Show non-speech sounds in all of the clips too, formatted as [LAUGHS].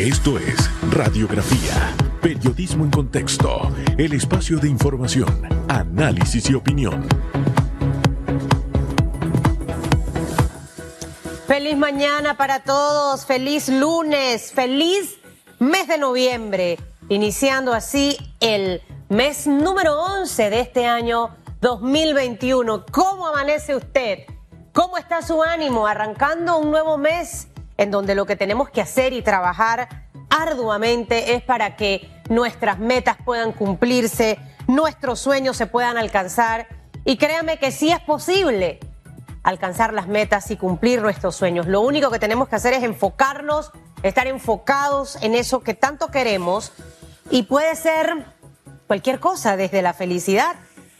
Esto es Radiografía, Periodismo en Contexto, el espacio de información, análisis y opinión. Feliz mañana para todos, feliz lunes, feliz mes de noviembre, iniciando así el mes número 11 de este año 2021. ¿Cómo amanece usted? ¿Cómo está su ánimo arrancando un nuevo mes en donde lo que tenemos que hacer y trabajar arduamente es para que nuestras metas puedan cumplirse, nuestros sueños se puedan alcanzar? Y créame que sí es posible alcanzar las metas y cumplir nuestros sueños. Lo único que tenemos que hacer es enfocarnos, estar enfocados en eso que tanto queremos y puede ser cualquier cosa, desde la felicidad.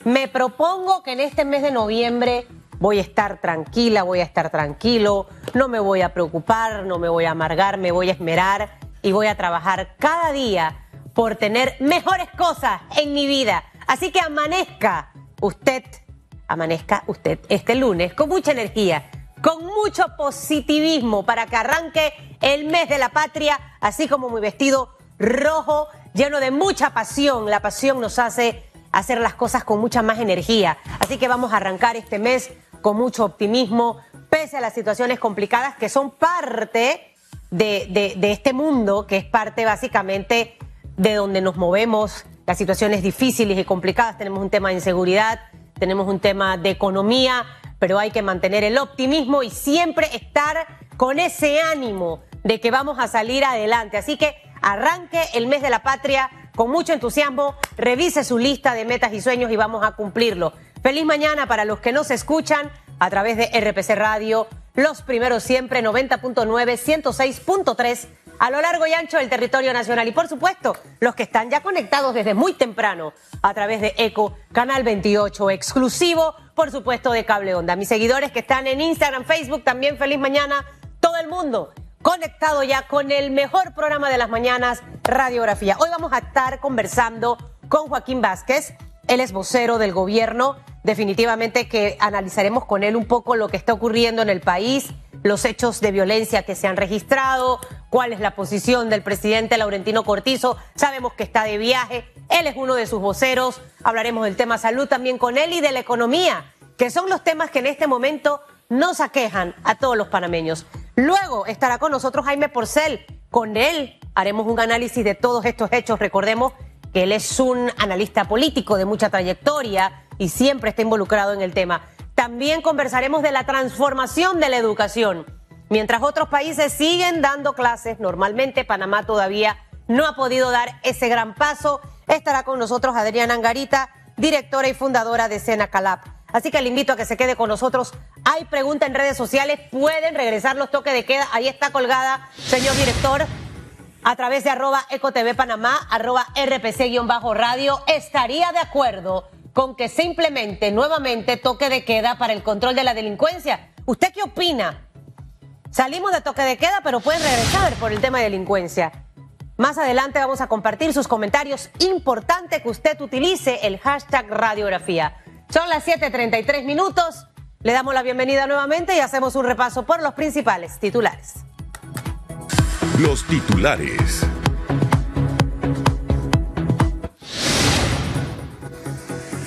Me propongo que en este mes de noviembre voy a estar tranquila, voy a estar tranquilo, no me voy a preocupar, no me voy a amargar, me voy a esmerar y voy a trabajar cada día por tener mejores cosas en mi vida. Así que amanezca usted amanezca usted este lunes con mucha energía, con mucho positivismo para que arranque el mes de la patria, así como mi vestido rojo, lleno de mucha pasión. La pasión nos hace hacer las cosas con mucha más energía. Así que vamos a arrancar este mes con mucho optimismo, pese a las situaciones complicadas que son parte de, de este mundo, que es parte básicamente de donde nos movemos, las situaciones difíciles y complicadas. Tenemos un tema de inseguridad, tenemos un tema de economía, pero hay que mantener el optimismo y siempre estar con ese ánimo de que vamos a salir adelante. Así que arranque el mes de la patria con mucho entusiasmo, revise su lista de metas y sueños y vamos a cumplirlo. Feliz mañana para los que nos escuchan a través de RPC Radio, los primeros siempre 90.9, 106.3 a lo largo y ancho del territorio nacional. Y por supuesto, los que están ya conectados desde muy temprano a través de ECO, Canal 28, exclusivo, por supuesto, de Cable Onda. Mis seguidores que están en Instagram, Facebook, también feliz mañana, todo el mundo conectado ya con el mejor programa de las mañanas, Radiografía. Hoy vamos a estar conversando con Joaquín Vázquez, él es vocero del gobierno, definitivamente que analizaremos con él un poco lo que está ocurriendo en el país los hechos de violencia que se han registrado, cuál es la posición del presidente Laurentino Cortizo. Sabemos que está de viaje, él es uno de sus voceros, hablaremos del tema salud también con él y de la economía, que son los temas que en este momento nos aquejan a todos los panameños. Luego estará con nosotros Jaime Porcel, con él haremos un análisis de todos estos hechos. Recordemos que él es un analista político de mucha trayectoria y siempre está involucrado en el tema. También conversaremos de la transformación de la educación. Mientras otros países siguen dando clases, normalmente Panamá todavía no ha podido dar ese gran paso. Estará con nosotros Adriana Angarita, directora y fundadora de Sena Calap. Así que le invito a que se quede con nosotros. Hay preguntas en redes sociales, pueden regresar los toques de queda. Ahí está colgada, señor director, a través de arroba ecotv panamá, arroba rpc-radio. Estaría de acuerdo con que simplemente nuevamente toque de queda para el control de la delincuencia. ¿Usted qué opina? Salimos de toque de queda, pero pueden regresar por el tema de delincuencia. Más adelante vamos a compartir sus comentarios. Importante que usted utilice el hashtag radiografía. Son las 7:33 minutos. Le damos la bienvenida nuevamente y hacemos un repaso por los principales titulares. Los titulares.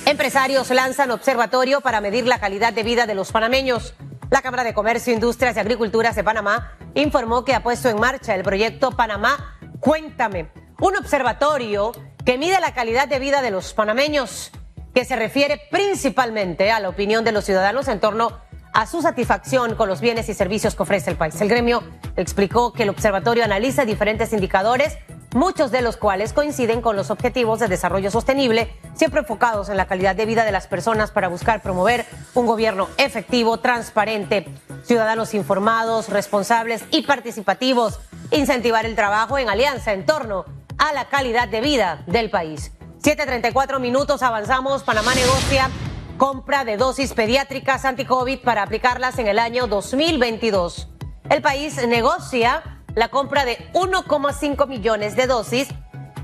Empresarios lanzan observatorio para medir la calidad de vida de los panameños. La Cámara de Comercio, Industrias y Agriculturas de Panamá informó que ha puesto en marcha el proyecto Panamá Cuéntame, un observatorio que mide la calidad de vida de los panameños, que se refiere principalmente a la opinión de los ciudadanos en torno a su satisfacción con los bienes y servicios que ofrece el país. El gremio explicó que el observatorio analiza diferentes indicadores muchos de los cuales coinciden con los objetivos de desarrollo sostenible, siempre enfocados en la calidad de vida de las personas para buscar promover un gobierno efectivo, transparente, ciudadanos informados, responsables y participativos, incentivar el trabajo en alianza en torno a la calidad de vida del país. 7.34 minutos avanzamos, Panamá negocia compra de dosis pediátricas anti-COVID para aplicarlas en el año 2022. El país negocia la compra de 1,5 millones de dosis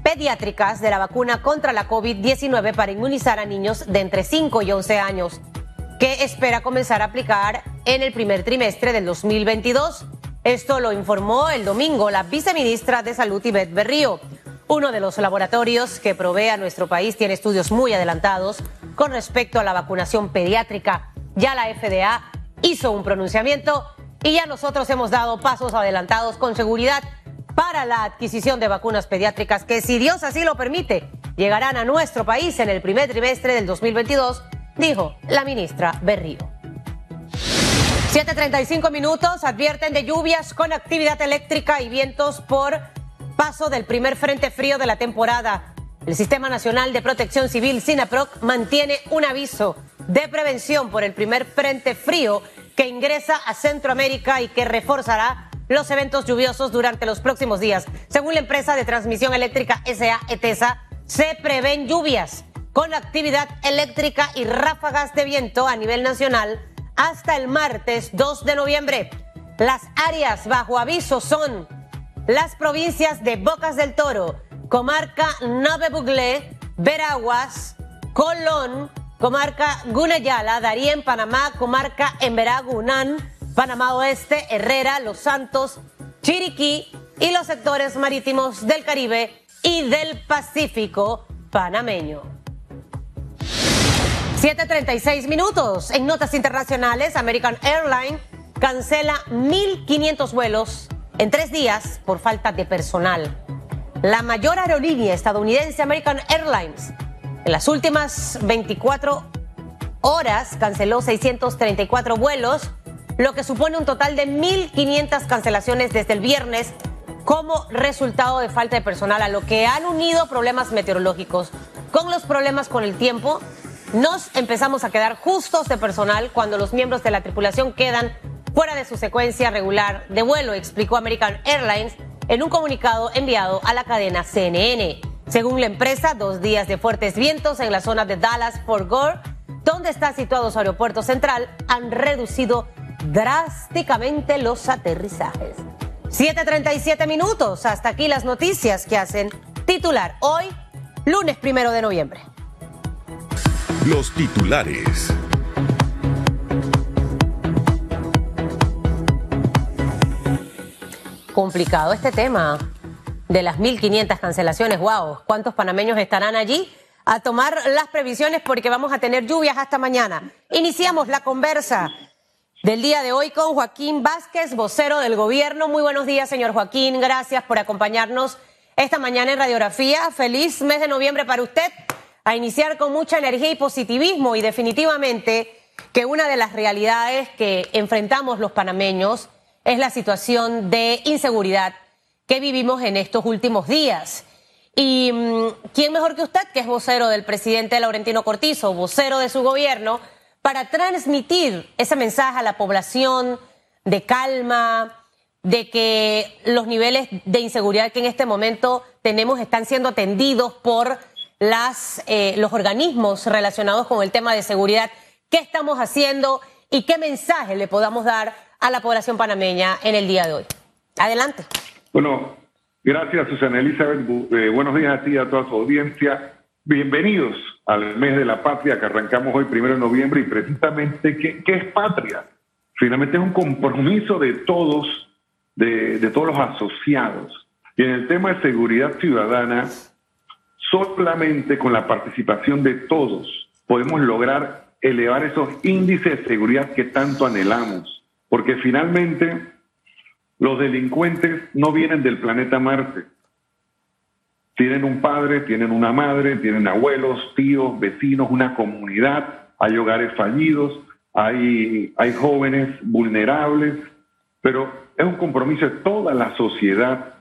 pediátricas de la vacuna contra la COVID-19 para inmunizar a niños de entre 5 y 11 años, que espera comenzar a aplicar en el primer trimestre del 2022. Esto lo informó el domingo la viceministra de Salud, Ivette Berrío. Uno de los laboratorios que provee a nuestro país tiene estudios muy adelantados con respecto a la vacunación pediátrica. Ya la FDA hizo un pronunciamiento y ya nosotros hemos dado pasos adelantados con seguridad para la adquisición de vacunas pediátricas que, si Dios así lo permite, llegarán a nuestro país en el primer trimestre del 2022, dijo la ministra Berrío. 7.35 minutos, advierten de lluvias con actividad eléctrica y vientos por paso del primer frente frío de la temporada. El Sistema Nacional de Protección Civil, SINAPROC, mantiene un aviso de prevención por el primer frente frío que ingresa a Centroamérica y que reforzará los eventos lluviosos durante los próximos días. Según la empresa de transmisión eléctrica SA ETESA, se prevén lluvias con actividad eléctrica y ráfagas de viento a nivel nacional hasta el martes 2 de noviembre. Las áreas bajo aviso son las provincias de Bocas del Toro, comarca Nave Buglé, Veraguas, Colón, comarca Gunayala, Darien, Panamá, comarca Emberá, Gunán, Panamá Oeste, Herrera, Los Santos, Chiriquí y los sectores marítimos del Caribe y del Pacífico panameño. 7.36 minutos. En notas internacionales, American Airlines cancela 1.500 vuelos en tres días por falta de personal. La mayor aerolínea estadounidense American Airlines en las últimas 24 horas canceló 634 vuelos, lo que supone un total de 1.500 cancelaciones desde el viernes como resultado de falta de personal, a lo que han unido problemas meteorológicos. Con los problemas con el tiempo, nos empezamos a quedar justos de personal cuando los miembros de la tripulación quedan fuera de su secuencia regular de vuelo, explicó American Airlines en un comunicado enviado a la cadena CNN. Según la empresa, dos días de fuertes vientos en la zona de Dallas-Fort Worth, donde está situado su aeropuerto central, han reducido drásticamente los aterrizajes. 7.37 minutos, hasta aquí las noticias que hacen titular hoy, lunes primero de noviembre. Los titulares. Complicado este tema de las 1.500 cancelaciones. ¡Wow! ¿Cuántos panameños estarán allí? A tomar las previsiones porque vamos a tener lluvias hasta mañana. Iniciamos la conversa del día de hoy con Joaquín Vázquez, vocero del gobierno. Muy buenos días, señor Joaquín. Gracias por acompañarnos esta mañana en Radiografía. Feliz mes de noviembre para usted. A iniciar con mucha energía y positivismo y definitivamente que una de las realidades que enfrentamos los panameños es la situación de inseguridad que vivimos en estos últimos días. Y mm, quién mejor que usted, que es vocero del presidente Laurentino Cortizo, vocero de su gobierno, para transmitir ese mensaje a la población de calma, de que los niveles de inseguridad que en este momento tenemos están siendo atendidos por las, eh, los organismos relacionados con el tema de seguridad. ¿Qué estamos haciendo y qué mensaje le podamos dar a la población panameña en el día de hoy. Adelante. Bueno, gracias Susana Elizabeth. Eh, buenos días a ti y a toda su audiencia. Bienvenidos al mes de la patria que arrancamos hoy, primero de noviembre, y precisamente, ¿qué, es patria? Finalmente es un compromiso de todos, de, de todos los asociados. Y en el tema de seguridad ciudadana, solamente con la participación de todos podemos lograr elevar esos índices de seguridad que tanto anhelamos porque finalmente los delincuentes no vienen del planeta Marte. Tienen un padre, tienen una madre, tienen abuelos, tíos, vecinos, una comunidad, hay hogares fallidos, hay, jóvenes vulnerables, pero es un compromiso de toda la sociedad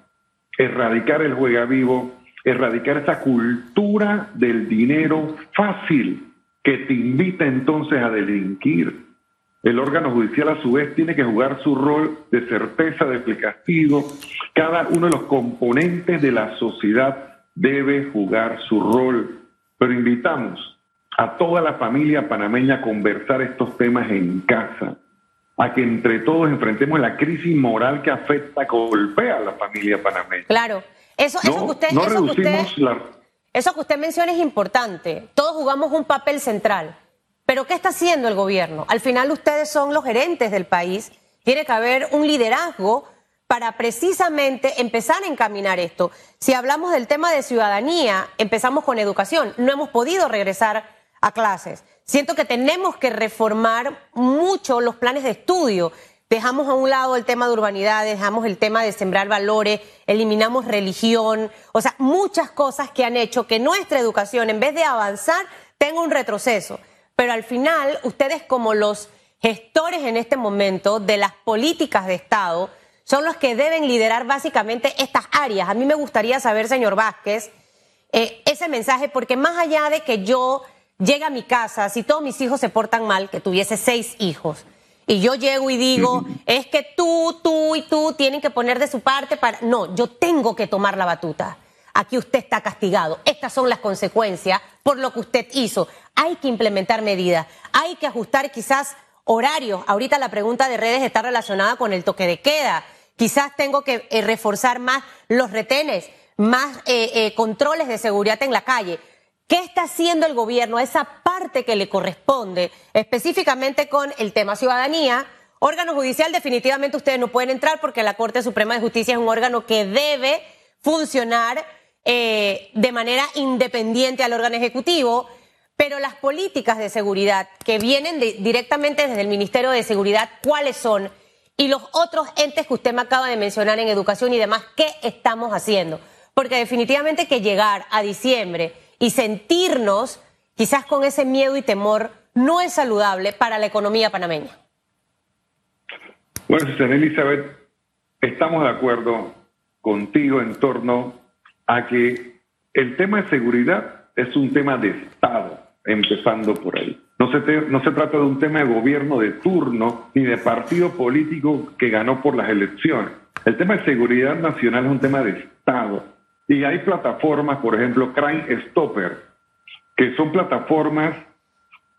erradicar el juega vivo, erradicar esa cultura del dinero fácil que te invita entonces a delinquir. El órgano judicial a su vez tiene que jugar su rol de certeza del castigo. Cada uno de los componentes de la sociedad debe jugar su rol. Pero invitamos a toda la familia panameña a conversar estos temas en casa, a que entre todos enfrentemos la crisis moral que afecta, golpea a la familia panameña. Claro, eso, eso que usted, eso que usted, eso que usted menciona es importante. Todos jugamos un papel central. Pero ¿qué está haciendo el gobierno? Al final ustedes son los gerentes del país. Tiene que haber un liderazgo para precisamente empezar a encaminar esto. Si hablamos del tema de ciudadanía, empezamos con educación. No hemos podido regresar a clases. Siento que tenemos que reformar mucho los planes de estudio. Dejamos a un lado el tema de urbanidad, dejamos el tema de sembrar valores, eliminamos religión, o sea, muchas cosas que han hecho que nuestra educación, en vez de avanzar, tenga un retroceso. Pero al final, ustedes como los gestores en este momento de las políticas de Estado, son los que deben liderar básicamente estas áreas. A mí me gustaría saber, señor Vázquez, eh, ese mensaje, porque más allá de que yo llegue a mi casa, si todos mis hijos se portan mal, que tuviese seis hijos, y yo llego y digo, [LAUGHS] es que tú, tú y tú tienen que poner de su parte para... No, yo tengo que tomar la batuta. Aquí usted está castigado. Estas son las consecuencias por lo que usted hizo. Hay que implementar medidas. Hay que ajustar quizás horarios. Ahorita la pregunta de redes está relacionada con el toque de queda. Quizás tengo que eh, reforzar más los retenes, más eh, eh, controles de seguridad en la calle. ¿Qué está haciendo el gobierno a esa parte que le corresponde, específicamente con el tema ciudadanía? Órgano judicial, definitivamente ustedes no pueden entrar porque la Corte Suprema de Justicia es un órgano que debe funcionar eh, de manera independiente al órgano ejecutivo, pero las políticas de seguridad que vienen directamente desde el Ministerio de Seguridad, ¿cuáles son? Y los otros entes que usted me acaba de mencionar en educación y demás, ¿qué estamos haciendo? Porque definitivamente que llegar a diciembre y sentirnos quizás con ese miedo y temor no es saludable para la economía panameña. Bueno, Elizabeth, estamos de acuerdo contigo en torno a que el tema de seguridad es un tema de Estado, empezando por ahí. No se, no se trata de un tema de gobierno de turno ni de partido político que ganó por las elecciones. El tema de seguridad nacional es un tema de Estado y hay plataformas, por ejemplo, Crime Stopper, que son plataformas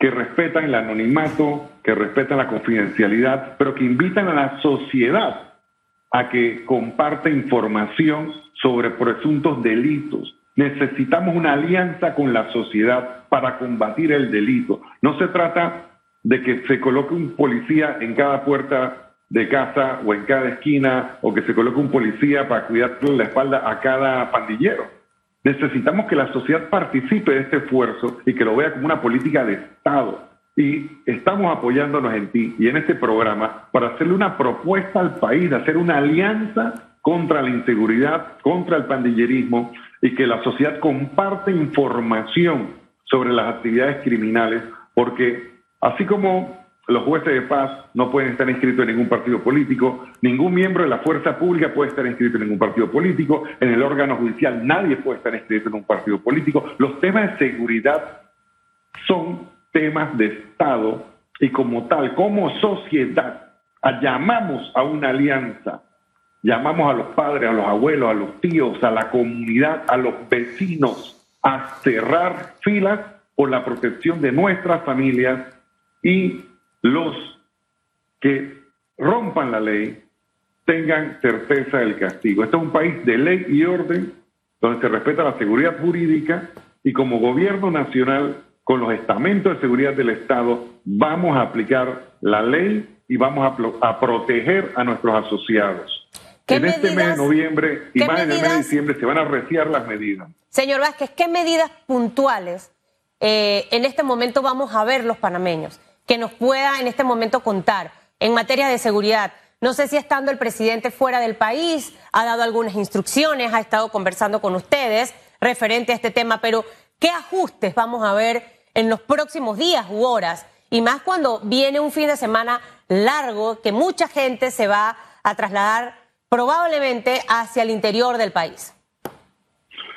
que respetan el anonimato, que respetan la confidencialidad, pero que invitan a la sociedad a que comparte información sobre presuntos delitos. Necesitamos una alianza con la sociedad para combatir el delito. No se trata de que se coloque un policía en cada puerta de casa o en cada esquina o que se coloque un policía para cuidar la espalda a cada pandillero. Necesitamos que la sociedad participe de este esfuerzo y que lo vea como una política de Estado. Y estamos apoyándonos en ti y en este programa para hacerle una propuesta al país, de hacer una alianza contra la inseguridad, contra el pandillerismo y que la sociedad comparte información sobre las actividades criminales, porque así como los jueces de paz no pueden estar inscritos en ningún partido político, ningún miembro de la fuerza pública puede estar inscrito en ningún partido político, en el órgano judicial nadie puede estar inscrito en un partido político. Los temas de seguridad son temas de Estado y como tal, como sociedad, llamamos a una alianza, llamamos a los padres, a los abuelos, a los tíos, a la comunidad, a los vecinos a cerrar filas por la protección de nuestras familias y los que rompan la ley tengan certeza del castigo. Este es un país de ley y orden donde se respeta la seguridad jurídica y como gobierno nacional, con los estamentos de seguridad del Estado, vamos a aplicar la ley y vamos a, proteger a nuestros asociados. En este mes de noviembre y más en el mes de diciembre se van a reciar las medidas. Señor Vázquez, ¿qué medidas puntuales eh, en este momento vamos a ver los panameños? que nos pueda en este momento contar en materia de seguridad. No sé si estando el presidente fuera del país, ha dado algunas instrucciones, ha estado conversando con ustedes referente a este tema, pero ¿qué ajustes vamos a ver en los próximos días u horas? Y más cuando viene un fin de semana largo que mucha gente se va a trasladar probablemente hacia el interior del país.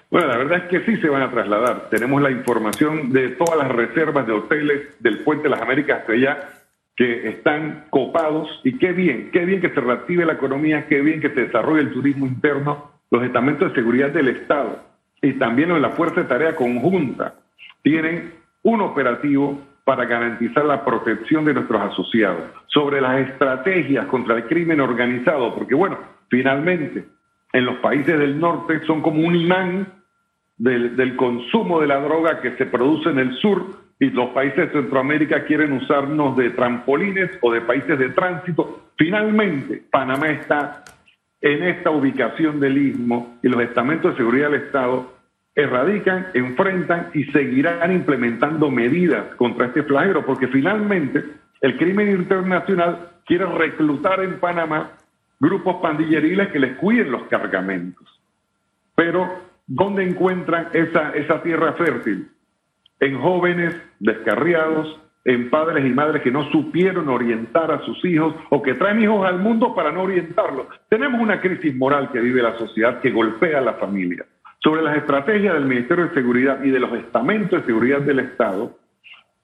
Bueno, la verdad es que sí se van a trasladar. Tenemos la información de todas las reservas de hoteles del Puente de las Américas hasta allá que están copados y qué bien, qué bien que se reactive la economía, qué bien que se desarrolle el turismo interno, los estamentos de seguridad del Estado y también en la Fuerza de Tarea Conjunta tienen un operativo para garantizar la protección de nuestros asociados, sobre las estrategias contra el crimen organizado, porque bueno, finalmente en los países del norte son como un imán del, consumo de la droga que se produce en el sur y los países de Centroamérica quieren usarnos de trampolines o de países de tránsito. Finalmente, Panamá está en esta ubicación del istmo y los estamentos de seguridad del Estado erradican, enfrentan y seguirán implementando medidas contra este flagelo, porque finalmente el crimen internacional quiere reclutar en Panamá grupos pandilleriles que les cuiden los cargamentos. Pero, ¿dónde encuentran esa, esa tierra fértil? En jóvenes descarriados, en padres y madres que no supieron orientar a sus hijos o que traen hijos al mundo para no orientarlos. Tenemos una crisis moral que vive la sociedad que golpea a la familia. Sobre las estrategias del Ministerio de Seguridad y de los estamentos de seguridad del Estado,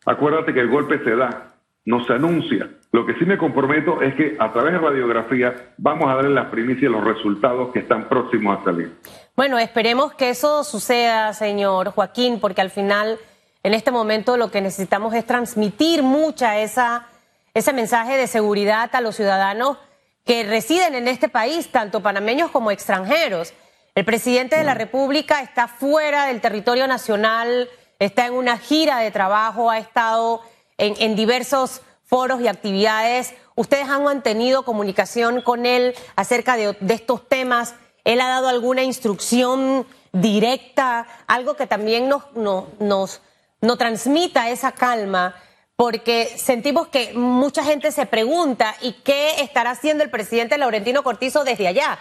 acuérdate que el golpe se da, no se anuncia. Lo que sí me comprometo es que a través de radiografía vamos a darle las primicias los resultados que están próximos a salir. Bueno, esperemos que eso suceda, señor Joaquín, porque al final en este momento lo que necesitamos es transmitir mucha esa, ese mensaje de seguridad a los ciudadanos que residen en este país, tanto panameños como extranjeros. El presidente de la República está fuera del territorio nacional, está en una gira de trabajo, ha estado en, en diversos foros y actividades. ¿Ustedes han mantenido comunicación con él acerca de, de estos temas? ¿Él ha dado alguna instrucción directa? Algo que también nos, nos, nos no transmita esa calma, porque sentimos que mucha gente se pregunta, ¿y qué estará haciendo el presidente Laurentino Cortizo desde allá?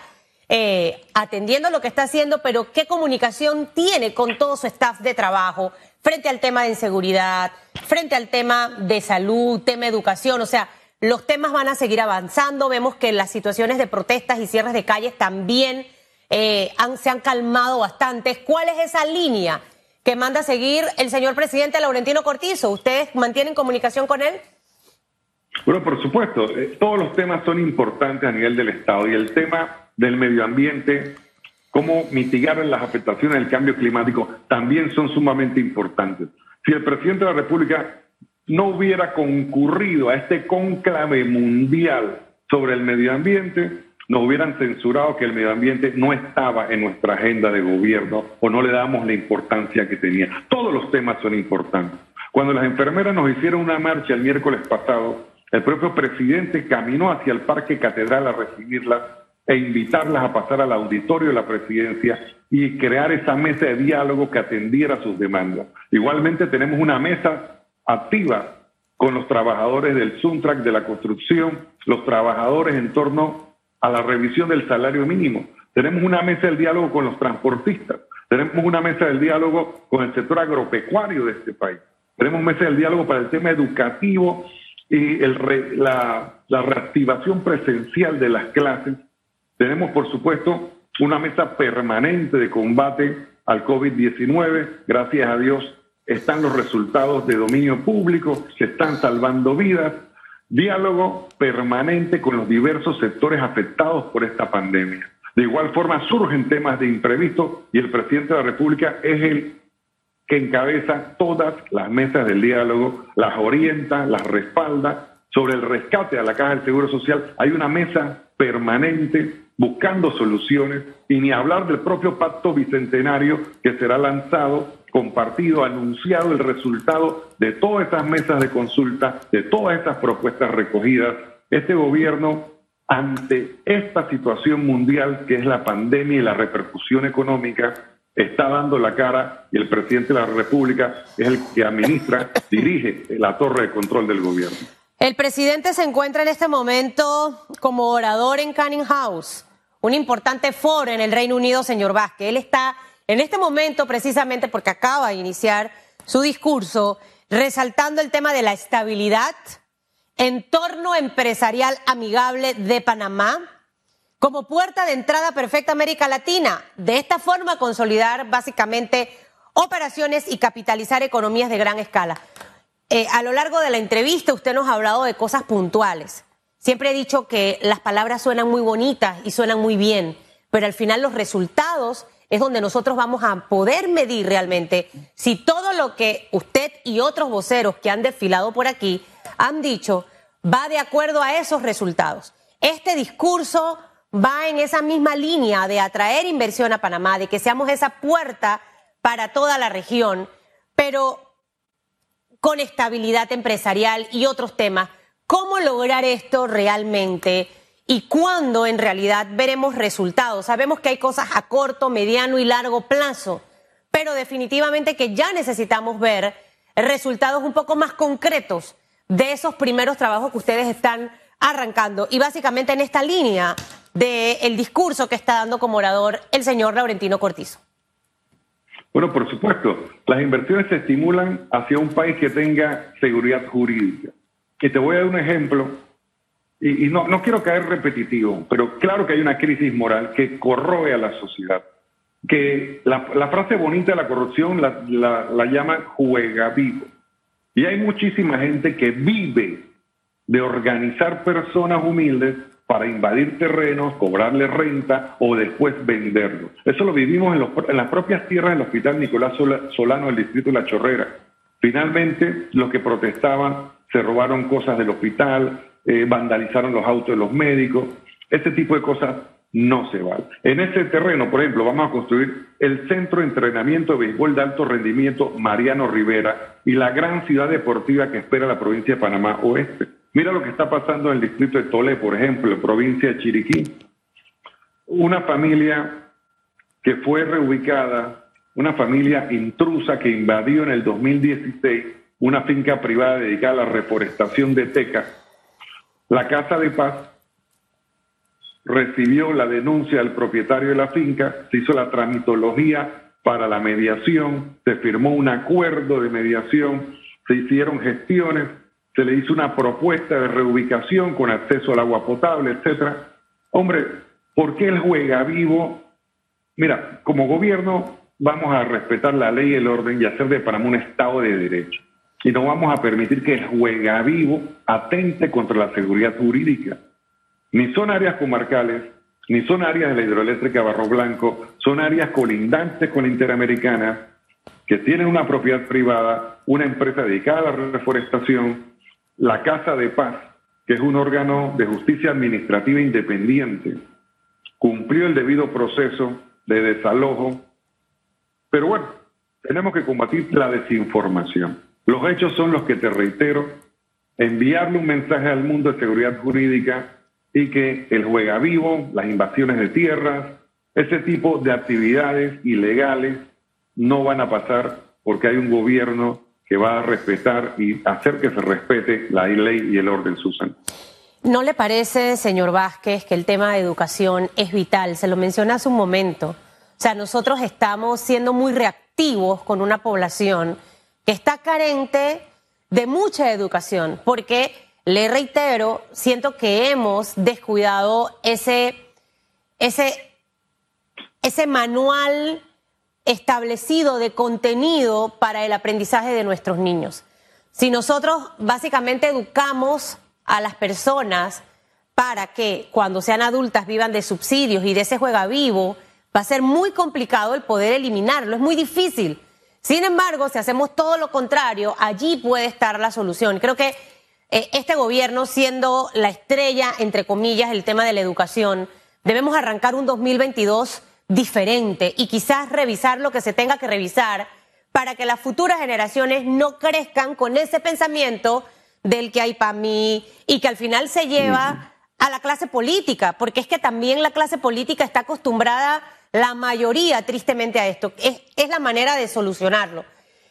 Eh, atendiendo lo que está haciendo, pero ¿qué comunicación tiene con todo su staff de trabajo frente al tema de inseguridad, frente al tema de salud, tema de educación? O sea, los temas van a seguir avanzando. Vemos que las situaciones de protestas y cierres de calles también eh, se han calmado bastante. ¿Cuál es esa línea? que manda a seguir el señor presidente Laurentino Cortizo. ¿Ustedes mantienen comunicación con él? Bueno, por supuesto, eh, todos los temas son importantes a nivel del Estado y el tema del medio ambiente, cómo mitigar las afectaciones del cambio climático, también son sumamente importantes. Si el presidente de la República no hubiera concurrido a este cónclave mundial sobre el medio ambiente, nos hubieran censurado que el medio ambiente no estaba en nuestra agenda de gobierno o no le damos la importancia que tenía. Todos los temas son importantes. Cuando las enfermeras nos hicieron una marcha el miércoles pasado, el propio presidente caminó hacia el Parque Catedral a recibirlas e invitarlas a pasar al auditorio de la presidencia y crear esa mesa de diálogo que atendiera sus demandas. Igualmente tenemos una mesa activa con los trabajadores del Suntrack de la construcción, los trabajadores en torno a la revisión del salario mínimo. Tenemos una mesa del diálogo con los transportistas. Tenemos una mesa del diálogo con el sector agropecuario de este país. Tenemos mesa del diálogo para el tema educativo y el la, la reactivación presencial de las clases. Tenemos, por supuesto, una mesa permanente de combate al COVID-19. Gracias a Dios están los resultados de dominio público, se están salvando vidas Diálogo permanente con los diversos sectores afectados por esta pandemia. De igual forma surgen temas de imprevisto y el presidente de la República es el que encabeza todas las mesas del diálogo, las orienta, las respalda. Sobre el rescate a la Caja del Seguro Social hay una mesa permanente buscando soluciones y ni hablar del propio pacto bicentenario que será lanzado compartido, anunciado el resultado de todas estas mesas de consulta, de todas estas propuestas recogidas. Este gobierno, ante esta situación mundial que es la pandemia y la repercusión económica, está dando la cara y el presidente de la República es el que administra, dirige la torre de control del gobierno. El presidente se encuentra en este momento como orador en Canning House, un importante foro en el Reino Unido, señor Vázquez. Él está en este momento, precisamente porque acaba de iniciar su discurso, resaltando el tema de la estabilidad, entorno empresarial amigable de Panamá, como puerta de entrada perfecta a América Latina. De esta forma, consolidar básicamente operaciones y capitalizar economías de gran escala. Eh, a lo largo de la entrevista usted nos ha hablado de cosas puntuales. Siempre he dicho que las palabras suenan muy bonitas y suenan muy bien, pero al final los resultados es donde nosotros vamos a poder medir realmente si todo lo que usted y otros voceros que han desfilado por aquí han dicho va de acuerdo a esos resultados. Este discurso va en esa misma línea de atraer inversión a Panamá, de que seamos esa puerta para toda la región, pero con estabilidad empresarial y otros temas. ¿Cómo lograr esto realmente? y cuándo en realidad veremos resultados. Sabemos que hay cosas a corto, mediano y largo plazo, pero definitivamente que ya necesitamos ver resultados un poco más concretos de esos primeros trabajos que ustedes están arrancando. Y básicamente en esta línea del discurso que está dando como orador el señor Laurentino Cortizo. Bueno, por supuesto, las inversiones se estimulan hacia un país que tenga seguridad jurídica. Y te voy a dar un ejemplo, y, no, no quiero caer repetitivo, pero claro que hay una crisis moral que corroe a la sociedad. Que la, frase bonita de la corrupción la, la, la llaman juega vivo. Y hay muchísima gente que vive de organizar personas humildes para invadir terrenos, cobrarle renta o después venderlos. Eso lo vivimos en, las propias tierras del Hospital Nicolás Solano del Distrito de La Chorrera. Finalmente, los que protestaban se robaron cosas del hospital, eh, vandalizaron los autos de los médicos. Ese tipo de cosas no se vale. En ese terreno, por ejemplo, vamos a construir el Centro de Entrenamiento de Béisbol de Alto Rendimiento Mariano Rivera y la gran ciudad deportiva que espera la provincia de Panamá Oeste. Mira lo que está pasando en el distrito de Tolé, por ejemplo, provincia de Chiriquí. Una familia que fue reubicada, una familia intrusa que invadió en el 2016 una finca privada dedicada a la reforestación de Teca. La Casa de Paz recibió la denuncia del propietario de la finca, se hizo la tramitología para la mediación, se firmó un acuerdo de mediación, se hicieron gestiones se le hizo una propuesta de reubicación con acceso al agua potable, etcétera. Hombre, ¿por qué el juega vivo? Mira, como gobierno vamos a respetar la ley y el orden y hacer de Panamá un Estado de Derecho. Y no vamos a permitir que el juega vivo atente contra la seguridad jurídica. Ni son áreas comarcales, ni son áreas de la hidroeléctrica Barro Blanco, son áreas colindantes con la Interamericana, que tienen una propiedad privada, una empresa dedicada a la reforestación, la Casa de Paz, que es un órgano de justicia administrativa independiente, cumplió el debido proceso de desalojo, pero bueno, tenemos que combatir la desinformación. Los hechos son los que te reitero, enviarle un mensaje al mundo de seguridad jurídica y que el juega vivo, las invasiones de tierras, ese tipo de actividades ilegales no van a pasar porque hay un gobierno que va a respetar y hacer que se respete la ley y el orden, Susan. ¿No le parece, señor Vázquez, que el tema de educación es vital? Se lo mencioné hace un momento. O sea, nosotros estamos siendo muy reactivos con una población que está carente de mucha educación, porque, le reitero, siento que hemos descuidado ese, ese, ese manual establecido de contenido para el aprendizaje de nuestros niños. Si nosotros básicamente educamos a las personas para que cuando sean adultas vivan de subsidios y de ese juega vivo, va a ser muy complicado el poder eliminarlo, es muy difícil. Sin embargo, si hacemos todo lo contrario, allí puede estar la solución. Creo que eh, este gobierno, siendo la estrella, entre comillas, el tema de la educación, debemos arrancar un 2022 diferente y quizás revisar lo que se tenga que revisar para que las futuras generaciones no crezcan con ese pensamiento del que hay para mí y que al final se lleva a la clase política, porque es que también la clase política está acostumbrada, la mayoría tristemente a esto, es, es la manera de solucionarlo.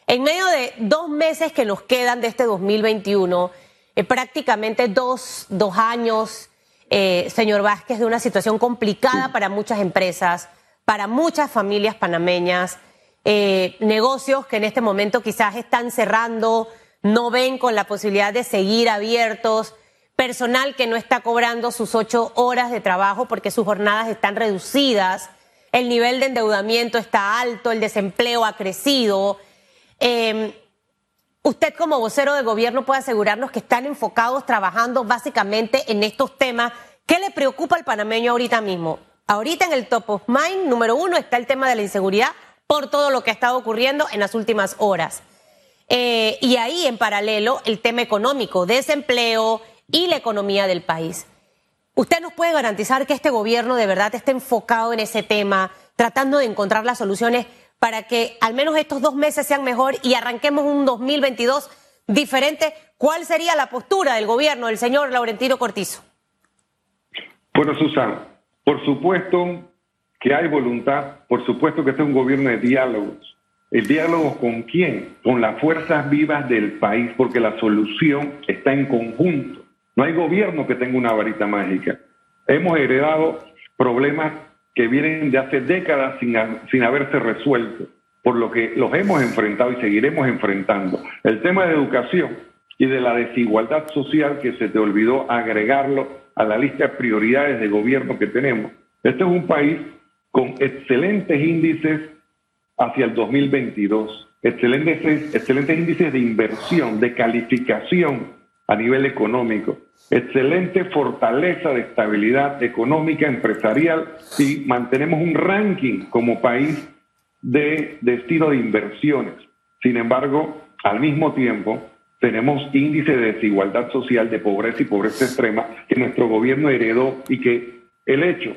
En medio de dos meses que nos quedan de este 2021, eh, prácticamente dos, dos años, eh, señor Vázquez, de una situación complicada para muchas empresas, para muchas familias panameñas, eh, negocios que en este momento quizás están cerrando, no ven con la posibilidad de seguir abiertos, personal que no está cobrando sus ocho horas de trabajo porque sus jornadas están reducidas, el nivel de endeudamiento está alto, el desempleo ha crecido. Em, usted como vocero de gobierno puede asegurarnos que están enfocados trabajando básicamente en estos temas. ¿Qué le preocupa al panameño ahorita mismo? Ahorita en el top of mind, número uno, está el tema de la inseguridad por todo lo que ha estado ocurriendo en las últimas horas. Eh, y ahí, en paralelo, el tema económico, desempleo y la economía del país. ¿Usted nos puede garantizar que este gobierno de verdad esté enfocado en ese tema, tratando de encontrar las soluciones para que al menos estos dos meses sean mejor y arranquemos un 2022 diferente? ¿Cuál sería la postura del gobierno del señor Laurentino Cortizo? Bueno, Susana, por supuesto que hay voluntad, por supuesto que este es un gobierno de diálogos. ¿El diálogo con quién? Con las fuerzas vivas del país, porque la solución está en conjunto. No hay gobierno que tenga una varita mágica. Hemos heredado problemas que vienen de hace décadas sin, sin haberse resuelto, por lo que los hemos enfrentado y seguiremos enfrentando. El tema de educación y de la desigualdad social que se te olvidó agregarlo a la lista de prioridades de gobierno que tenemos. Este es un país con excelentes índices hacia el 2022, excelentes, excelentes índices de inversión, de calificación a nivel económico, excelente fortaleza de estabilidad económica, empresarial y mantenemos un ranking como país de destino de inversiones. Sin embargo, al mismo tiempo, tenemos índice de desigualdad social, de pobreza y pobreza extrema que nuestro gobierno heredó y que el hecho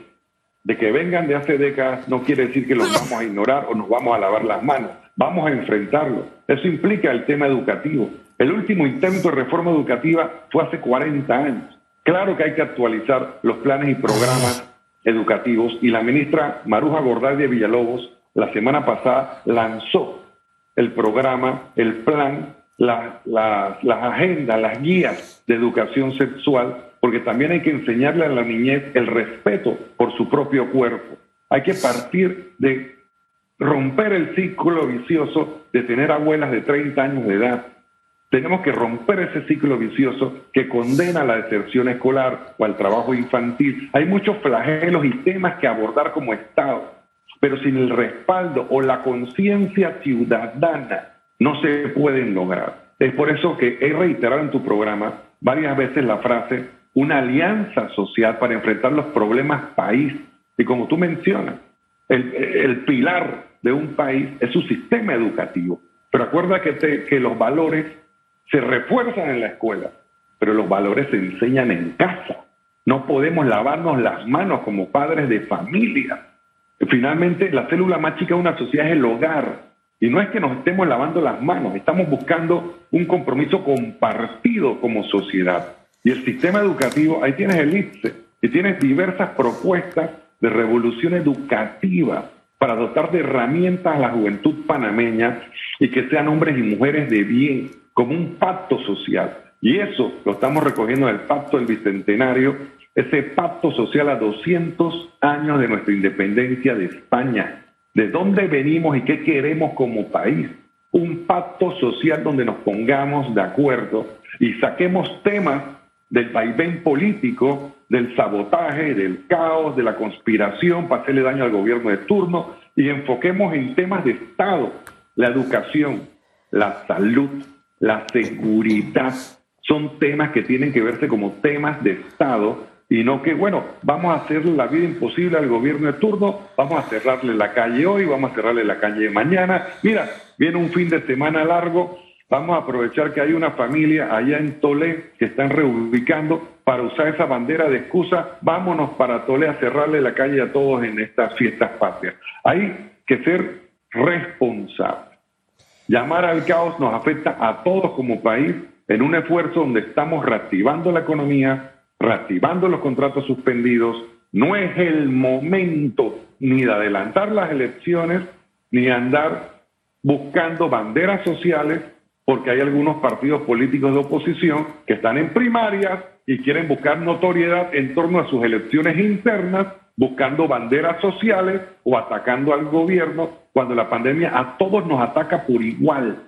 de que vengan de hace décadas no quiere decir que los vamos a ignorar o nos vamos a lavar las manos. Vamos a enfrentarlo. Eso implica el tema educativo. El último intento de reforma educativa fue hace 40 años. Claro que hay que actualizar los planes y programas educativos y la ministra Maruja de Villalobos la semana pasada lanzó el programa, el plan, las agendas, las guías de educación sexual porque también hay que enseñarle a la niñez el respeto por su propio cuerpo. Hay que partir de romper el ciclo vicioso de tener abuelas de 30 años de edad. Tenemos que romper ese ciclo vicioso que condena a la deserción escolar o al trabajo infantil. Hay muchos flagelos y temas que abordar como Estado, pero sin el respaldo o la conciencia ciudadana no se pueden lograr. Es por eso que he reiterado en tu programa varias veces la frase una alianza social para enfrentar los problemas país. Y como tú mencionas, el, pilar de un país es su sistema educativo. Pero acuerda que, que los valores se refuerzan en la escuela, pero los valores se enseñan en casa. No podemos lavarnos las manos como padres de familia. Finalmente, la célula más chica de una sociedad es el hogar. Y no es que nos estemos lavando las manos, estamos buscando un compromiso compartido como sociedad. Y el sistema educativo, ahí tienes el IPSE, y tienes diversas propuestas de revolución educativa para dotar de herramientas a la juventud panameña y que sean hombres y mujeres de bien, como un pacto social. Y eso lo estamos recogiendo en el pacto del Bicentenario, ese pacto social a 200 años de nuestra independencia de España. ¿De dónde venimos y qué queremos como país? Un pacto social donde nos pongamos de acuerdo y saquemos temas del vaivén político, del sabotaje, del caos, de la conspiración para hacerle daño al gobierno de turno y enfoquemos en temas de Estado, la educación, la salud, la seguridad. Son temas que tienen que verse como temas de Estado y no que, bueno, vamos a hacer la vida imposible al gobierno de turno, vamos a cerrarle la calle hoy, vamos a cerrarle la calle mañana. Mira, viene un fin de semana largo, Vamos a aprovechar que hay una familia allá en Tolé que están reubicando para usar esa bandera de excusa. Vámonos para Tolé a cerrarle la calle a todos en estas fiestas patrias. Hay que ser responsables. Llamar al caos nos afecta a todos como país en un esfuerzo donde estamos reactivando la economía, reactivando los contratos suspendidos. No es el momento ni de adelantar las elecciones, ni andar buscando banderas sociales porque hay algunos partidos políticos de oposición que están en primarias y quieren buscar notoriedad en torno a sus elecciones internas, buscando banderas sociales o atacando al gobierno, cuando la pandemia a todos nos ataca por igual.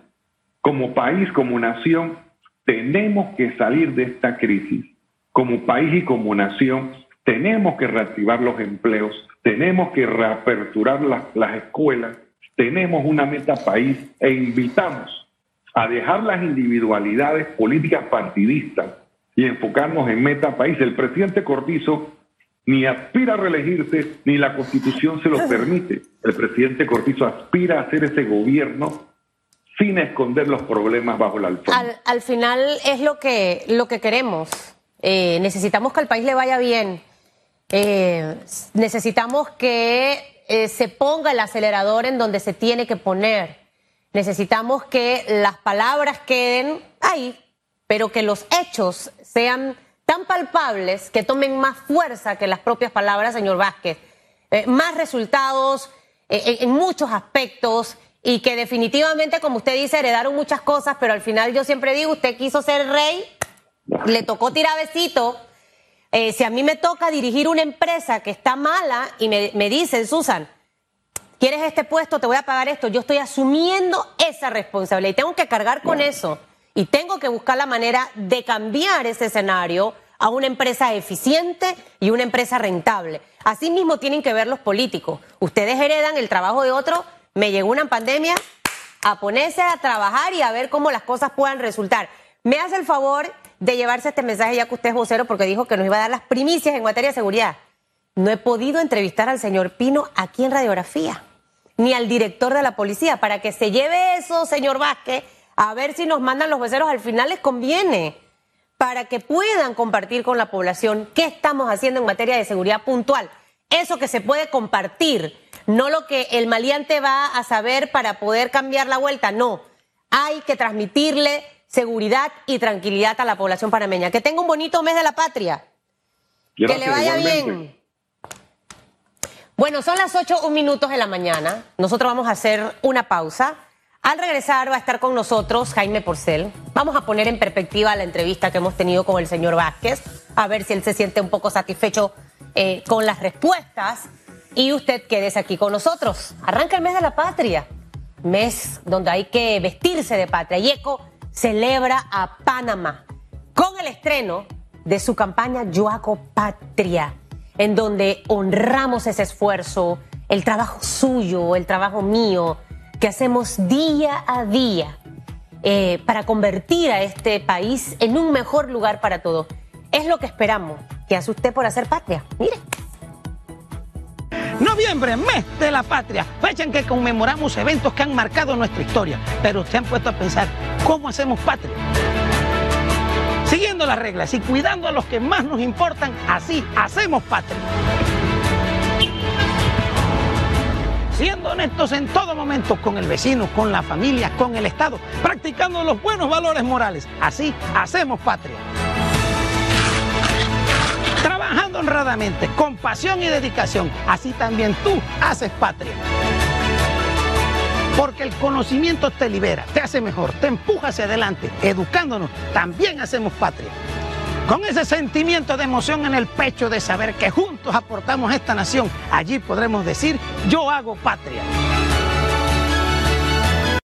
Como país, como nación, tenemos que salir de esta crisis. Como país y como nación, tenemos que reactivar los empleos, tenemos que reaperturar las, escuelas, tenemos una meta país e invitamos a dejar las individualidades políticas partidistas y enfocarnos en meta país. El presidente Cortizo ni aspira a reelegirse, ni la constitución se lo permite. El presidente Cortizo aspira a hacer ese gobierno sin esconder los problemas bajo la alfombra. Al, final es lo que, lo que queremos. Eh, necesitamos que al país le vaya bien. Eh, necesitamos que eh, se ponga el acelerador en donde se tiene que poner. Necesitamos que las palabras queden ahí, pero que los hechos sean tan palpables que tomen más fuerza que las propias palabras, señor Vázquez. Eh, más resultados en, muchos aspectos y que definitivamente, como usted dice, heredaron muchas cosas, pero al final yo siempre digo, usted quiso ser rey, le tocó tirar besito. Eh, si a mí me toca dirigir una empresa que está mala y me, me dicen, Susan, ¿quieres este puesto? Te voy a pagar esto. Yo estoy asumiendo esa responsabilidad y tengo que cargar con eso. Y tengo que buscar la manera de cambiar ese escenario a una empresa eficiente y una empresa rentable. Así mismo tienen que ver los políticos. Ustedes heredan el trabajo de otro. Me llegó una pandemia a ponerse a trabajar y a ver cómo las cosas puedan resultar. Me hace el favor de llevarse este mensaje ya que usted es vocero porque dijo que nos iba a dar las primicias en materia de seguridad. No he podido entrevistar al señor Pino aquí en radiografía, ni al director de la policía, para que se lleve eso, señor Vázquez, a ver si nos mandan los voceros, al final les conviene, para que puedan compartir con la población qué estamos haciendo en materia de seguridad puntual. Eso que se puede compartir, no lo que el maleante va a saber para poder cambiar la vuelta, no. Hay que transmitirle seguridad y tranquilidad a la población panameña. Que tenga un bonito mes de la patria. que le vaya bien. Bueno, son las 8, un minutos de la mañana. Nosotros vamos a hacer una pausa. Al regresar va a estar con nosotros Jaime Porcel. Vamos a poner en perspectiva la entrevista que hemos tenido con el señor Vázquez, a ver si él se siente un poco satisfecho eh, con las respuestas. Y usted quédese aquí con nosotros. Arranca el mes de la patria, mes donde hay que vestirse de patria. Y ECO celebra a Panamá con el estreno de su campaña Yo patria, en donde honramos ese esfuerzo, el trabajo suyo, el trabajo mío que hacemos día a día eh, para convertir a este país en un mejor lugar para todos. Es lo que esperamos que hace usted por hacer patria. Mire. Noviembre, mes de la patria, fecha en que conmemoramos eventos que han marcado nuestra historia. Pero usted han puesto a pensar, ¿cómo hacemos patria? Siguiendo las reglas y cuidando a los que más nos importan, así hacemos patria. siendo honestos en todo momento con el vecino, con la familia, con el Estado, practicando los buenos valores morales. Así hacemos patria. Honradamente, con pasión y dedicación, así también tú haces patria. Porque el conocimiento te libera, te hace mejor, te empuja hacia adelante. Educándonos, también hacemos patria. Con ese sentimiento de emoción en el pecho de saber que juntos aportamos esta nación, allí podremos decir, yo hago patria.